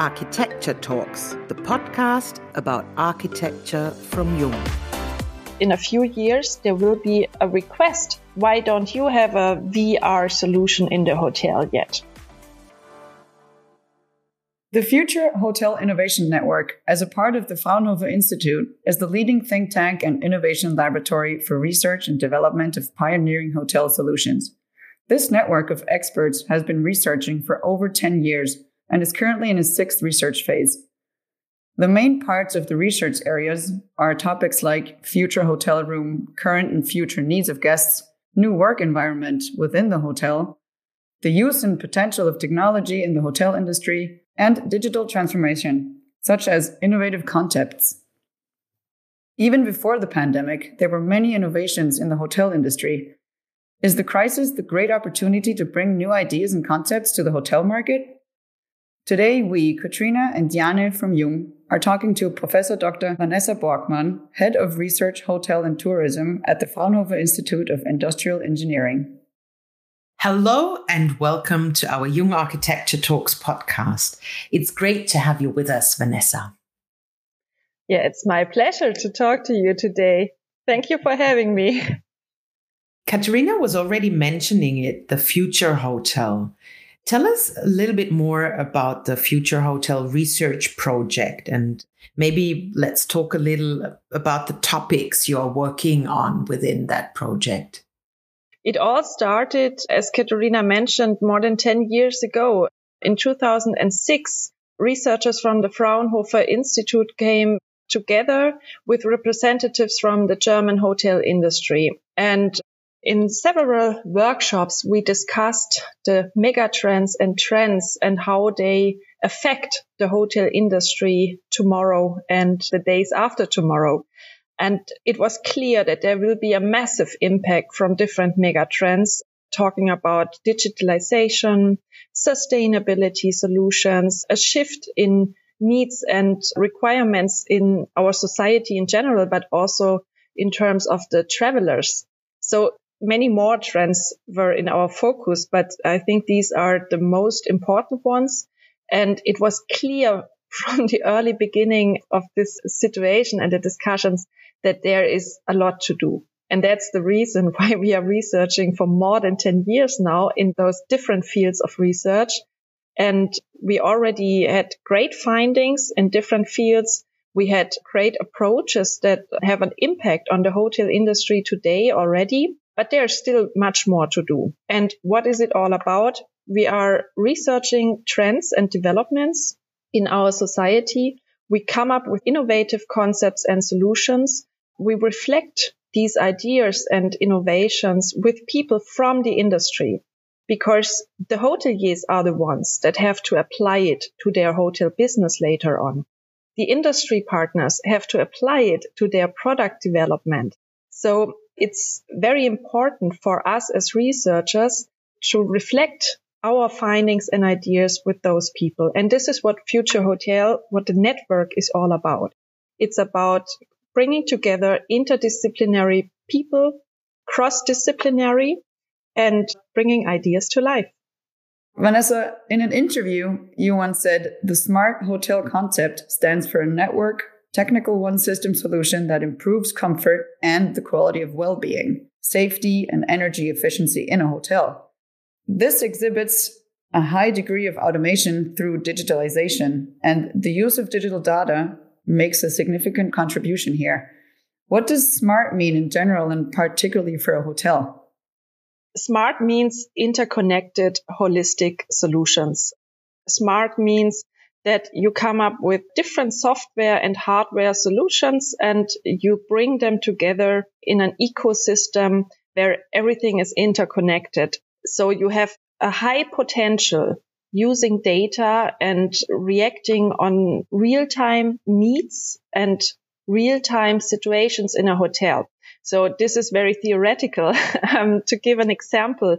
Architecture Talks, the podcast about architecture from Jung. In a few years, there will be a request why don't you have a VR solution in the hotel yet? The Future Hotel Innovation Network, as a part of the Fraunhofer Institute, is the leading think tank and innovation laboratory for research and development of pioneering hotel solutions. This network of experts has been researching for over 10 years and is currently in its sixth research phase. The main parts of the research areas are topics like future hotel room, current and future needs of guests, new work environment within the hotel, the use and potential of technology in the hotel industry, and digital transformation, such as innovative concepts. Even before the pandemic, there were many innovations in the hotel industry. Is the crisis the great opportunity to bring new ideas and concepts to the hotel market? Today, we, Katrina and Diane from Jung, are talking to Professor Dr. Vanessa Borgmann, Head of Research, Hotel and Tourism at the Fraunhofer Institute of Industrial Engineering. Hello and welcome to our Jung Architecture Talks podcast. It's great to have you with us, Vanessa. Yeah, it's my pleasure to talk to you today. Thank you for having me. Katerina was already mentioning it, the Future Hotel. Tell us a little bit more about the Future Hotel Research Project and maybe let's talk a little about the topics you're working on within that project. It all started, as Katerina mentioned, more than 10 years ago. In 2006, researchers from the Fraunhofer Institute came together with representatives from the German hotel industry. And in several workshops, we discussed the megatrends and trends and how they affect the hotel industry tomorrow and the days after tomorrow. And it was clear that there will be a massive impact from different mega trends, talking about digitalization, sustainability solutions, a shift in needs and requirements in our society in general, but also in terms of the travelers. So many more trends were in our focus, but I think these are the most important ones. And it was clear from the early beginning of this situation and the discussions that there is a lot to do. And that's the reason why we are researching for more than 10 years now in those different fields of research. And we already had great findings in different fields. We had great approaches that have an impact on the hotel industry today already, but there's still much more to do. And what is it all about? We are researching trends and developments in our society. We come up with innovative concepts and solutions we reflect these ideas and innovations with people from the industry because the hoteliers are the ones that have to apply it to their hotel business later on. The industry partners have to apply it to their product development. So it's very important for us as researchers to reflect our findings and ideas with those people. And this is what Future Hotel, what the network is all about. It's about bringing together interdisciplinary people, cross-disciplinary, and bringing ideas to life. Vanessa, in an interview, you once said the smart hotel concept stands for a network, technical one system solution that improves comfort and the quality of well being, safety, and energy efficiency in a hotel. This exhibits a high degree of automation through digitalization and the use of digital data makes a significant contribution here. What does smart mean in general and particularly for a hotel? Smart means interconnected, holistic solutions. Smart means that you come up with different software and hardware solutions and you bring them together in an ecosystem where everything is interconnected. So you have a high potential using data and reacting on real time needs and real time situations in a hotel. So this is very theoretical. um, to give an example,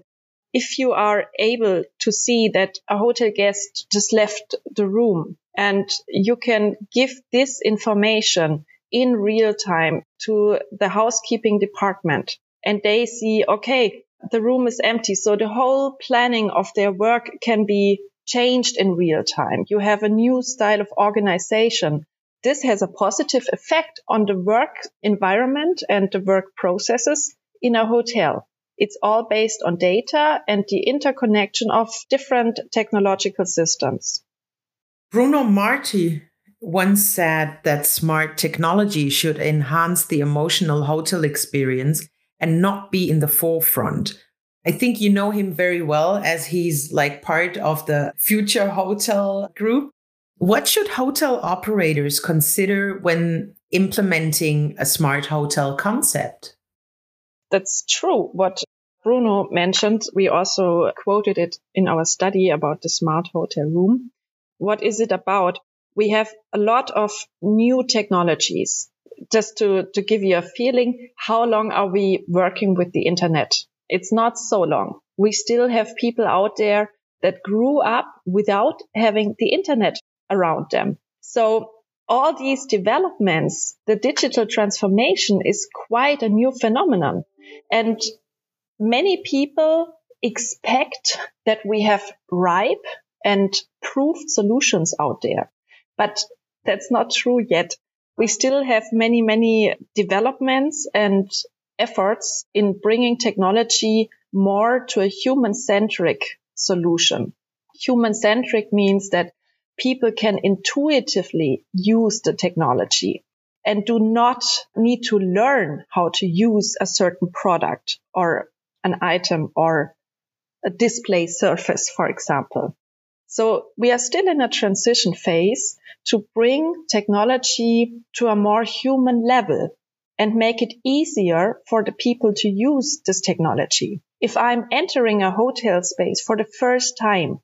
if you are able to see that a hotel guest just left the room and you can give this information in real time to the housekeeping department and they see, okay, the room is empty. So the whole planning of their work can be changed in real time. You have a new style of organization. This has a positive effect on the work environment and the work processes in a hotel. It's all based on data and the interconnection of different technological systems. Bruno Marti once said that smart technology should enhance the emotional hotel experience and not be in the forefront. I think you know him very well as he's like part of the future hotel group. What should hotel operators consider when implementing a smart hotel concept? That's true. What Bruno mentioned, we also quoted it in our study about the smart hotel room. What is it about? we have a lot of new technologies. Just to, to give you a feeling, how long are we working with the internet? It's not so long. We still have people out there that grew up without having the internet around them. So all these developments, the digital transformation is quite a new phenomenon. And many people expect that we have ripe and proved solutions out there. But that's not true yet. We still have many, many developments and efforts in bringing technology more to a human centric solution. Human centric means that people can intuitively use the technology and do not need to learn how to use a certain product or an item or a display surface, for example. So we are still in a transition phase to bring technology to a more human level and make it easier for the people to use this technology. If I'm entering a hotel space for the first time,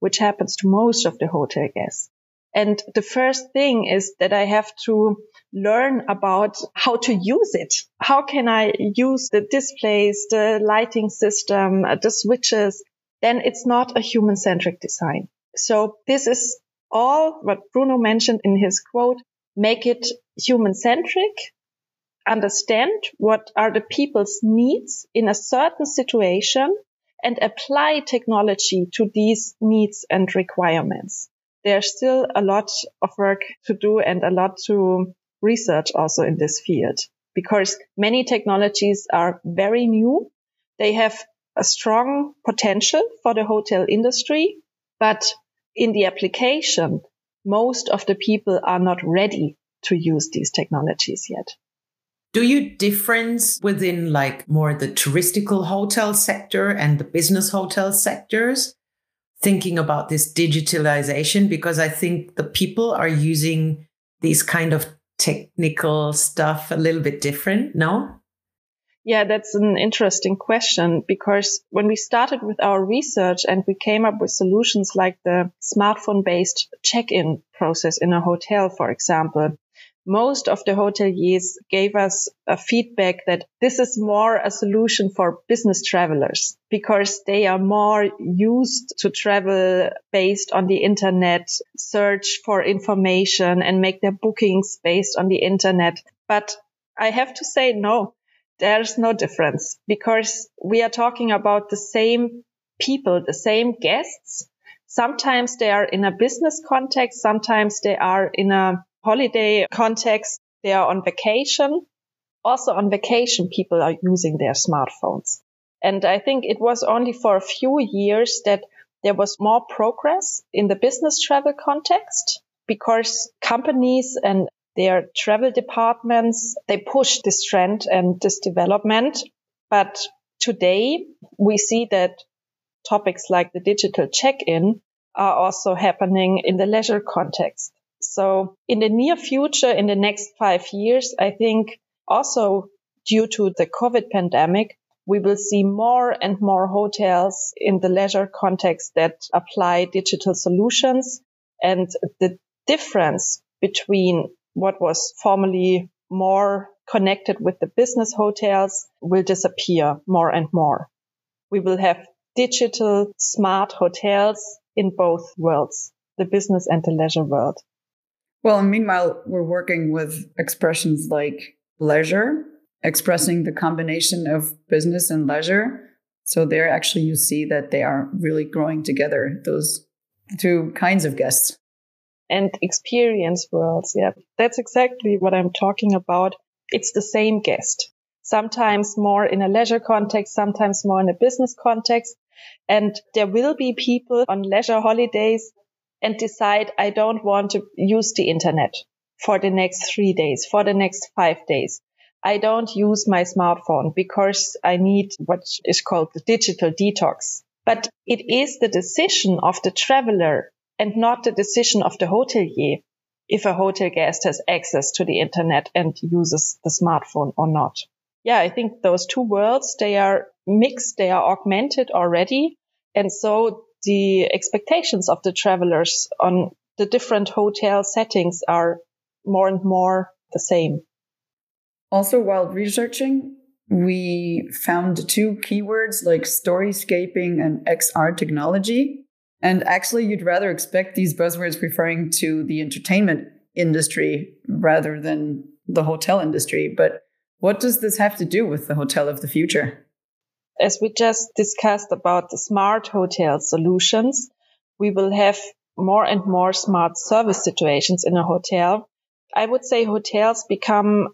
which happens to most of the hotel guests, and the first thing is that I have to learn about how to use it. How can I use the displays, the lighting system, uh, the switches? then it's not a human centric design. So this is all what Bruno mentioned in his quote, make it human centric, understand what are the people's needs in a certain situation and apply technology to these needs and requirements. There's still a lot of work to do and a lot to research also in this field because many technologies are very new. They have a strong potential for the hotel industry, but in the application, most of the people are not ready to use these technologies yet. Do you difference within like more the touristical hotel sector and the business hotel sectors? Thinking about this digitalization, because I think the people are using these kind of technical stuff a little bit different, no? Yeah, that's an interesting question because when we started with our research and we came up with solutions like the smartphone based check-in process in a hotel, for example, most of the hoteliers gave us a feedback that this is more a solution for business travelers because they are more used to travel based on the internet, search for information and make their bookings based on the internet. But I have to say no there's no difference because we are talking about the same people, the same guests. Sometimes they are in a business context. Sometimes they are in a holiday context. They are on vacation. Also on vacation, people are using their smartphones. And I think it was only for a few years that there was more progress in the business travel context because companies and their travel departments, they push this trend and this development. But today we see that topics like the digital check-in are also happening in the leisure context. So in the near future, in the next five years, I think also due to the COVID pandemic, we will see more and more hotels in the leisure context that apply digital solutions. And the difference between what was formerly more connected with the business hotels will disappear more and more. We will have digital smart hotels in both worlds, the business and the leisure world. Well, meanwhile, we're working with expressions like bleisure, expressing the combination of business and leisure. So there actually you see that they are really growing together, those two kinds of guests. And experience worlds. Yeah, that's exactly what I'm talking about. It's the same guest, sometimes more in a leisure context, sometimes more in a business context. And there will be people on leisure holidays and decide, I don't want to use the internet for the next three days, for the next five days. I don't use my smartphone because I need what is called the digital detox. But it is the decision of the traveler and not the decision of the hotelier if a hotel guest has access to the internet and uses the smartphone or not. Yeah, I think those two worlds, they are mixed, they are augmented already. And so the expectations of the travelers on the different hotel settings are more and more the same. Also, while researching, we found two keywords like storyscaping and XR technology. And actually, you'd rather expect these buzzwords referring to the entertainment industry rather than the hotel industry. But what does this have to do with the hotel of the future? As we just discussed about the smart hotel solutions, we will have more and more smart service situations in a hotel. I would say hotels become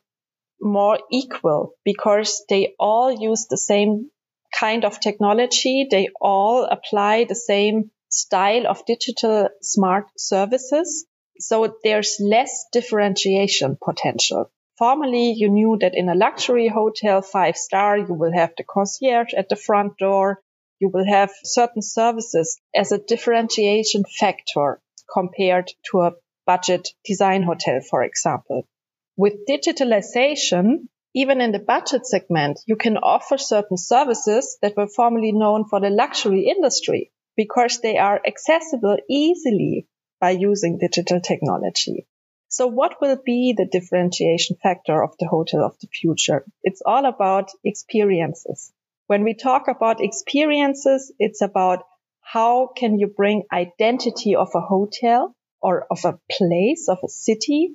more equal because they all use the same kind of technology. They all apply the same style of digital smart services. So there's less differentiation potential. Formerly, you knew that in a luxury hotel, five star, you will have the concierge at the front door. You will have certain services as a differentiation factor compared to a budget design hotel, for example. With digitalization, even in the budget segment, you can offer certain services that were formerly known for the luxury industry because they are accessible easily by using digital technology. So what will be the differentiation factor of the hotel of the future? It's all about experiences. When we talk about experiences, it's about how can you bring identity of a hotel or of a place, of a city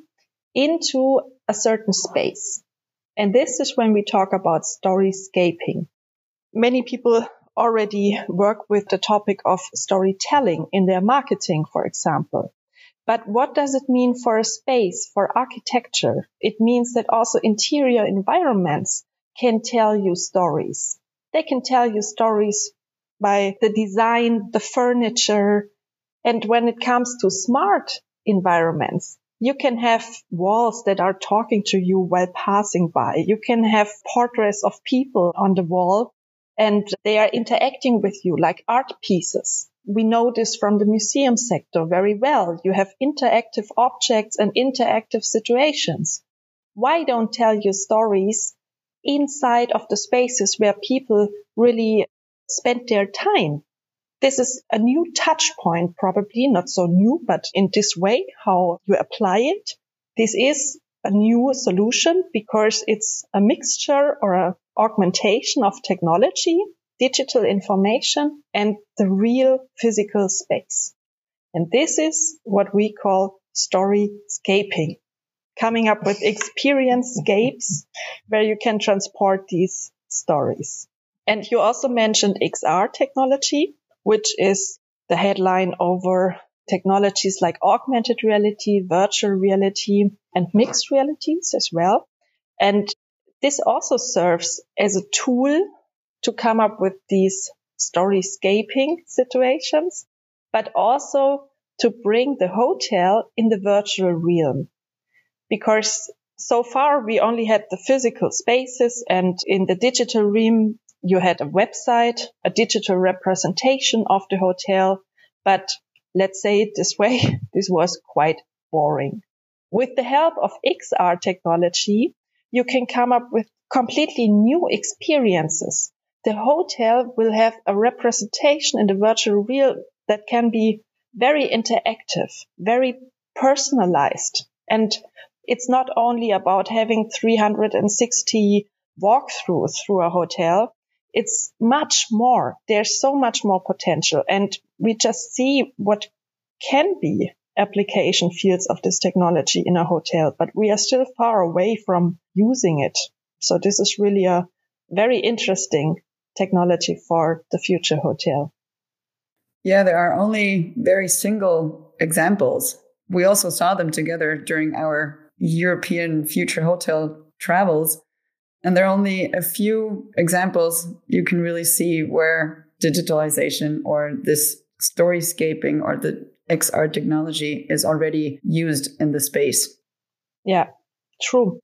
into a certain space. And this is when we talk about storyscaping. Many people already work with the topic of storytelling in their marketing, for example. But what does it mean for a space, for architecture? It means that also interior environments can tell you stories. They can tell you stories by the design, the furniture. And when it comes to smart environments, you can have walls that are talking to you while passing by. You can have portraits of people on the wall and they are interacting with you like art pieces. We know this from the museum sector very well. You have interactive objects and interactive situations. Why don't tell your stories inside of the spaces where people really spend their time? This is a new touch point, probably not so new, but in this way, how you apply it. This is a new solution because it's a mixture or a augmentation of technology, digital information and the real physical space. And this is what we call storyscaping, coming up with experience scapes where you can transport these stories. And you also mentioned XR technology which is the headline over technologies like augmented reality, virtual reality, and mixed realities as well. And this also serves as a tool to come up with these storyscaping situations, but also to bring the hotel in the virtual realm. Because so far we only had the physical spaces and in the digital realm, you had a website, a digital representation of the hotel, but let's say it this way, this was quite boring. With the help of XR technology, you can come up with completely new experiences. The hotel will have a representation in the virtual real that can be very interactive, very personalized. And it's not only about having 360 walkthroughs through a hotel, it's much more. There's so much more potential. And we just see what can be application fields of this technology in a hotel, but we are still far away from using it. So this is really a very interesting technology for the future hotel. Yeah, there are only very single examples. We also saw them together during our European future hotel travels. And there are only a few examples you can really see where digitalization or this storyscaping or the XR technology is already used in the space. Yeah, true.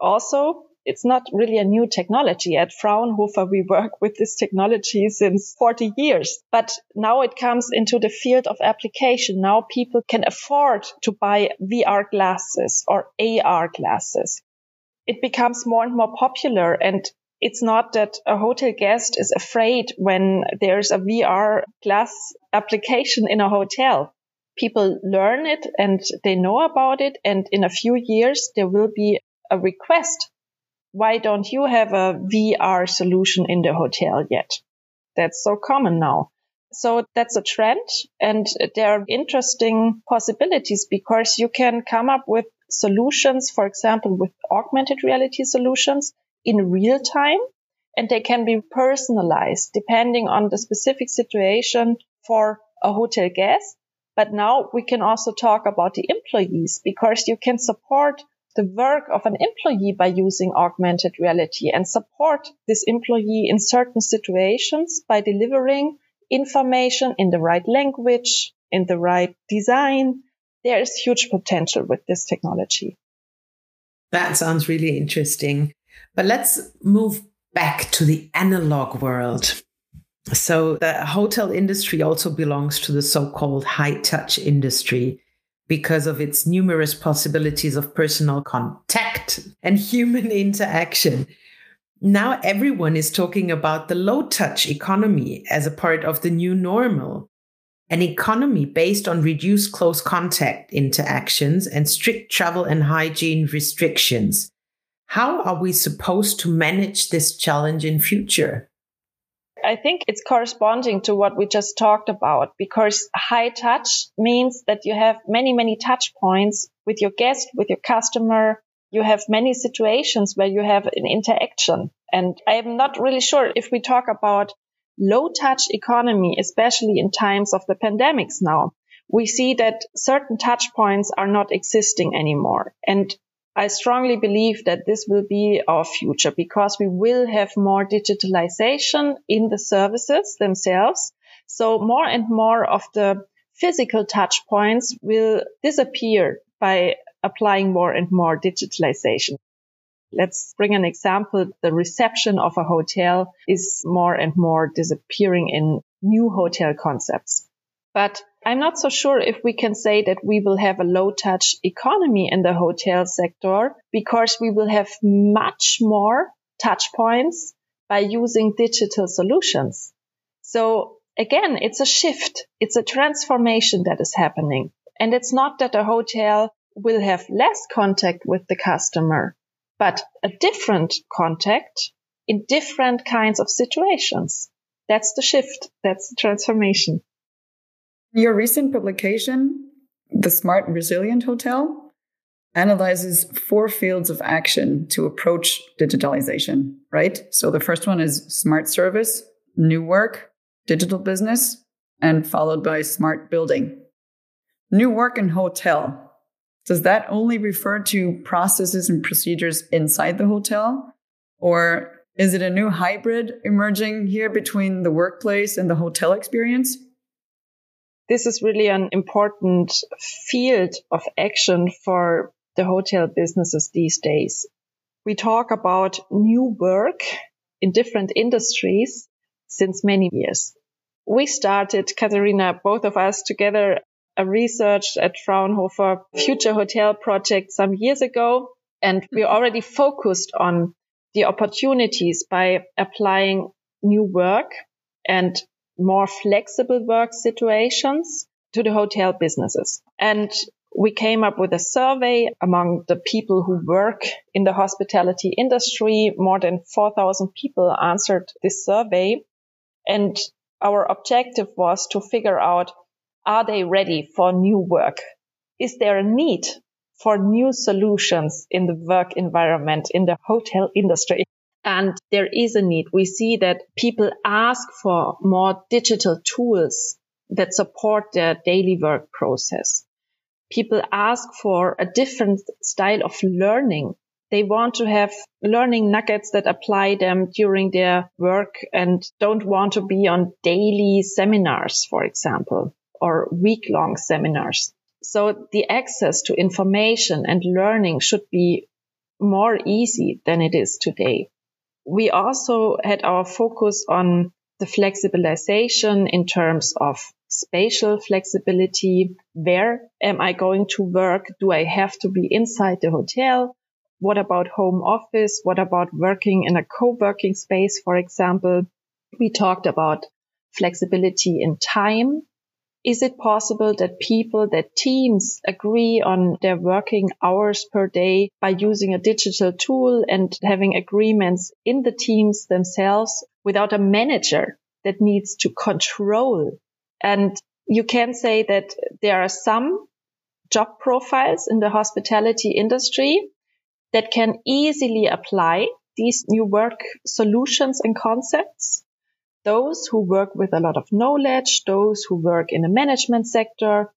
Also, it's not really a new technology. At Fraunhofer, we work with this technology since 40 years, but now it comes into the field of application. Now people can afford to buy VR glasses or AR glasses. It becomes more and more popular and it's not that a hotel guest is afraid when there's a VR glass application in a hotel. People learn it and they know about it. And in a few years, there will be a request. Why don't you have a VR solution in the hotel yet? That's so common now. So that's a trend and there are interesting possibilities because you can come up with solutions, for example, with augmented reality solutions in real time and they can be personalized depending on the specific situation for a hotel guest. But now we can also talk about the employees because you can support the work of an employee by using augmented reality and support this employee in certain situations by delivering information in the right language, in the right design. There is huge potential with this technology. That sounds really interesting. But let's move back to the analog world. So, the hotel industry also belongs to the so called high touch industry because of its numerous possibilities of personal contact and human interaction. Now, everyone is talking about the low touch economy as a part of the new normal, an economy based on reduced close contact interactions and strict travel and hygiene restrictions. How are we supposed to manage this challenge in future? I think it's corresponding to what we just talked about because high touch means that you have many, many touch points with your guest, with your customer. You have many situations where you have an interaction. And I am not really sure if we talk about low touch economy, especially in times of the pandemics now, we see that certain touch points are not existing anymore. And I strongly believe that this will be our future because we will have more digitalization in the services themselves. So more and more of the physical touch points will disappear by applying more and more digitalization. Let's bring an example. The reception of a hotel is more and more disappearing in new hotel concepts. But I'm not so sure if we can say that we will have a low touch economy in the hotel sector because we will have much more touch points by using digital solutions. So again, it's a shift. It's a transformation that is happening. And it's not that a hotel will have less contact with the customer, but a different contact in different kinds of situations. That's the shift. That's the transformation. Your recent publication, The Smart Resilient Hotel, analyzes four fields of action to approach digitalization, right? So the first one is smart service, new work, digital business, and followed by smart building. New work and hotel. Does that only refer to processes and procedures inside the hotel? Or is it a new hybrid emerging here between the workplace and the hotel experience? This is really an important field of action for the hotel businesses these days. We talk about new work in different industries since many years. We started, Katharina, both of us together, a research at Fraunhofer Future Hotel project some years ago. And we mm-hmm. already focused on the opportunities by applying new work and more flexible work situations to the hotel businesses. And we came up with a survey among the people who work in the hospitality industry. More than 4,000 people answered this survey. And our objective was to figure out, are they ready for new work? Is there a need for new solutions in the work environment in the hotel industry? And there is a need. We see that people ask for more digital tools that support their daily work process. People ask for a different style of learning. They want to have learning nuggets that apply them during their work and don't want to be on daily seminars, for example, or week long seminars. So the access to information and learning should be more easy than it is today. We also had our focus on the flexibilization in terms of spatial flexibility. Where am I going to work? Do I have to be inside the hotel? What about home office? What about working in a co-working space, for example? We talked about flexibility in time is it possible that people, that teams agree on their working hours per day by using a digital tool and having agreements in the teams themselves without a manager that needs to control? And you can say that there are some job profiles in the hospitality industry that can easily apply these new work solutions and concepts those who work with a lot of knowledge, those who work in the management sector.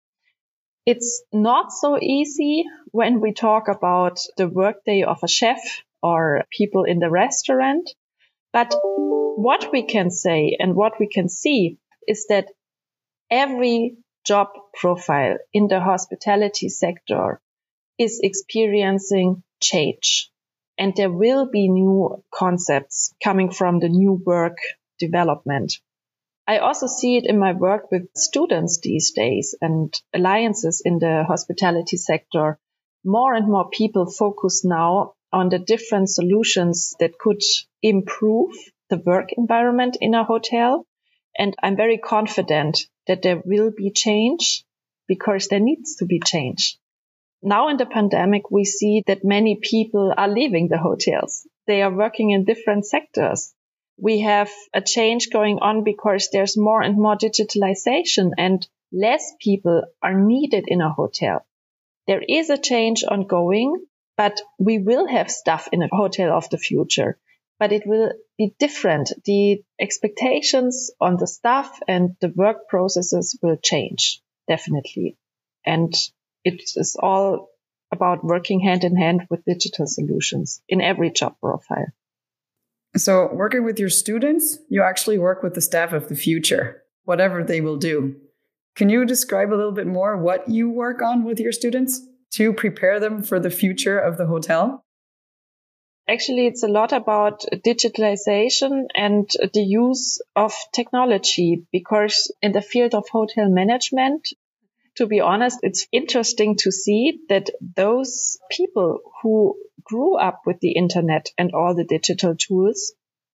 It's not so easy when we talk about the workday of a chef or people in the restaurant. But what we can say and what we can see is that every job profile in the hospitality sector is experiencing change. And there will be new concepts coming from the new work development. I also see it in my work with students these days and alliances in the hospitality sector. More and more people focus now on the different solutions that could improve the work environment in a hotel. And I'm very confident that there will be change because there needs to be change. Now in the pandemic, we see that many people are leaving the hotels. They are working in different sectors we have a change going on because there's more and more digitalization and less people are needed in a hotel. There is a change ongoing, but we will have stuff in a hotel of the future, but it will be different. The expectations on the staff and the work processes will change definitely. And it is all about working hand in hand with digital solutions in every job profile. So, working with your students, you actually work with the staff of the future, whatever they will do. Can you describe a little bit more what you work on with your students to prepare them for the future of the hotel? Actually, it's a lot about digitalization and the use of technology because in the field of hotel management, to be honest, it's interesting to see that those people who grew up with the internet and all the digital tools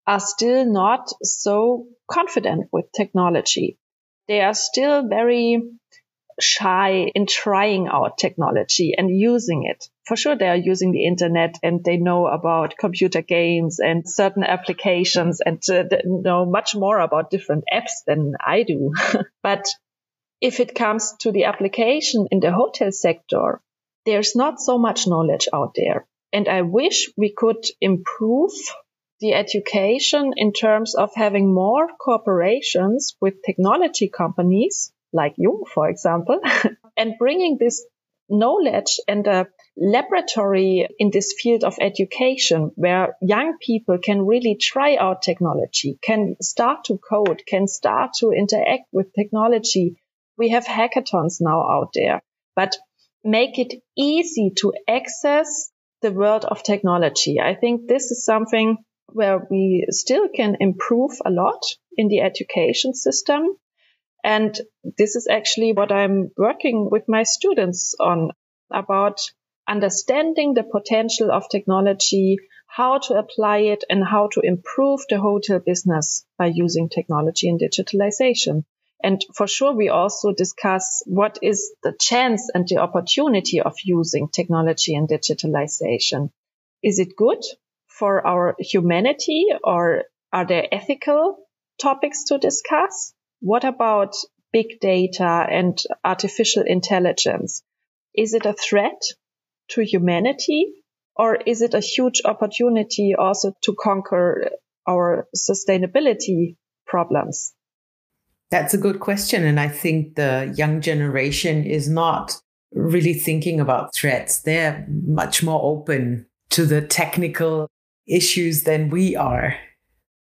are still not so confident with technology. They are still very shy in trying out technology and using it. For sure, they are using the internet and they know about computer games and certain applications and uh, know much more about different apps than I do. but if it comes to the application in the hotel sector, there's not so much knowledge out there. And I wish we could improve the education in terms of having more cooperations with technology companies like Jung, for example, and bringing this knowledge and a laboratory in this field of education where young people can really try out technology, can start to code, can start to interact with technology. We have hackathons now out there, but make it easy to access the world of technology. I think this is something where we still can improve a lot in the education system. And this is actually what I'm working with my students on about understanding the potential of technology, how to apply it and how to improve the hotel business by using technology and digitalization. And for sure, we also discuss what is the chance and the opportunity of using technology and digitalization. Is it good for our humanity or are there ethical topics to discuss? What about big data and artificial intelligence? Is it a threat to humanity or is it a huge opportunity also to conquer our sustainability problems? That's a good question. And I think the young generation is not really thinking about threats. They're much more open to the technical issues than we are.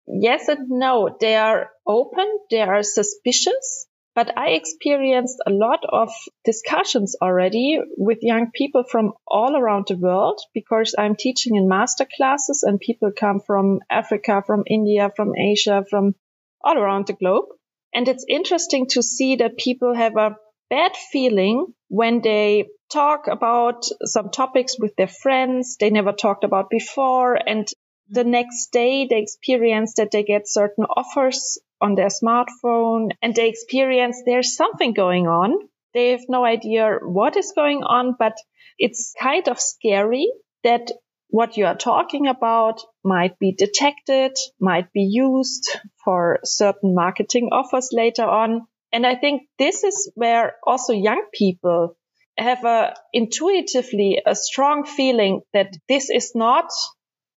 Yes and no. They are open, they are suspicious, but I experienced a lot of discussions already with young people from all around the world because I'm teaching in master classes and people come from Africa, from India, from Asia, from all around the globe. And it's interesting to see that people have a bad feeling when they talk about some topics with their friends they never talked about before. And the next day they experience that they get certain offers on their smartphone and they experience there's something going on. They have no idea what is going on, but it's kind of scary that what you are talking about might be detected, might be used for certain marketing offers later on. And I think this is where also young people have a intuitively a strong feeling that this is not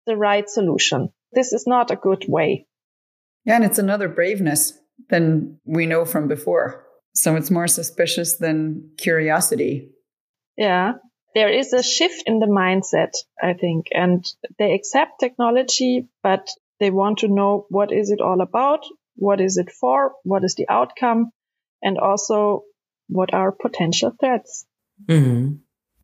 the right solution. This is not a good way. Yeah, and it's another braveness than we know from before. So it's more suspicious than curiosity. Yeah there is a shift in the mindset, I think, and they accept technology, but they want to know what is it all about? What is it for? What is the outcome? And also what are potential threats? Mm-hmm.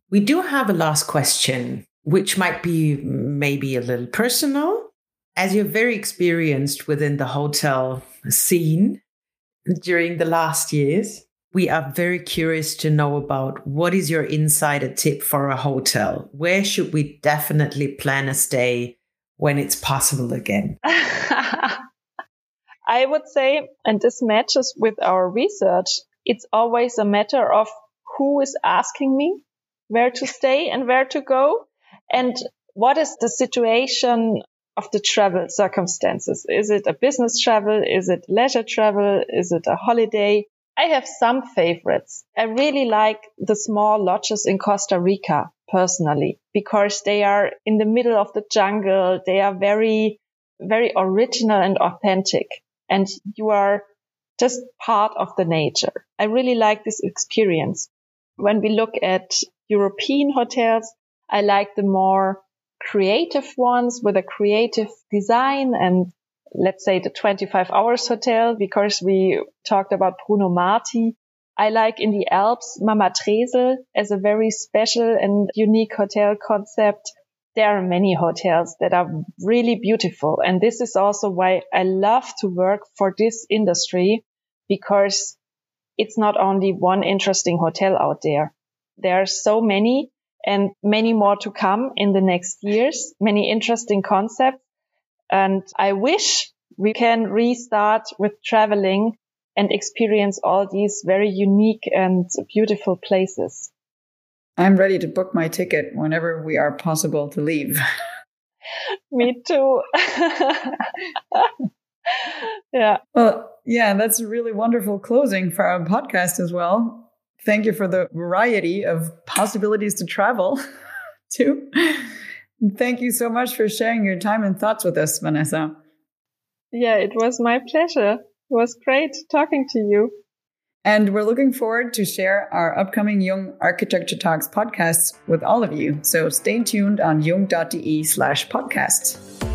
We do have a last question, which might be maybe a little personal. As you're very experienced within the hotel scene during the last years, we are very curious to know about what is your insider tip for a hotel? Where should we definitely plan a stay when it's possible again? I would say, and this matches with our research, it's always a matter of who is asking me where to stay and where to go and what is the situation of the travel circumstances. Is it a business travel? Is it leisure travel? Is it a holiday? I have some favorites. I really like the small lodges in Costa Rica personally because they are in the middle of the jungle. They are very, very original and authentic and you are just part of the nature. I really like this experience. When we look at European hotels, I like the more creative ones with a creative design and let's say the 25 hours hotel because we talked about Bruno Marti. I like in the Alps Mama Thresl as a very special and unique hotel concept. There are many hotels that are really beautiful. And this is also why I love to work for this industry because it's not only one interesting hotel out there. There are so many and many more to come in the next years, many interesting concepts. And I wish we can restart with traveling and experience all these very unique and beautiful places. I'm ready to book my ticket whenever we are possible to leave. Me too. yeah. Well, yeah, that's a really wonderful closing for our podcast as well. Thank you for the variety of possibilities to travel too. Thank you so much for sharing your time and thoughts with us, Vanessa. Yeah, it was my pleasure. It was great talking to you. And we're looking forward to share our upcoming Jung Architecture Talks podcasts with all of you. So stay tuned on jung.de slash podcasts.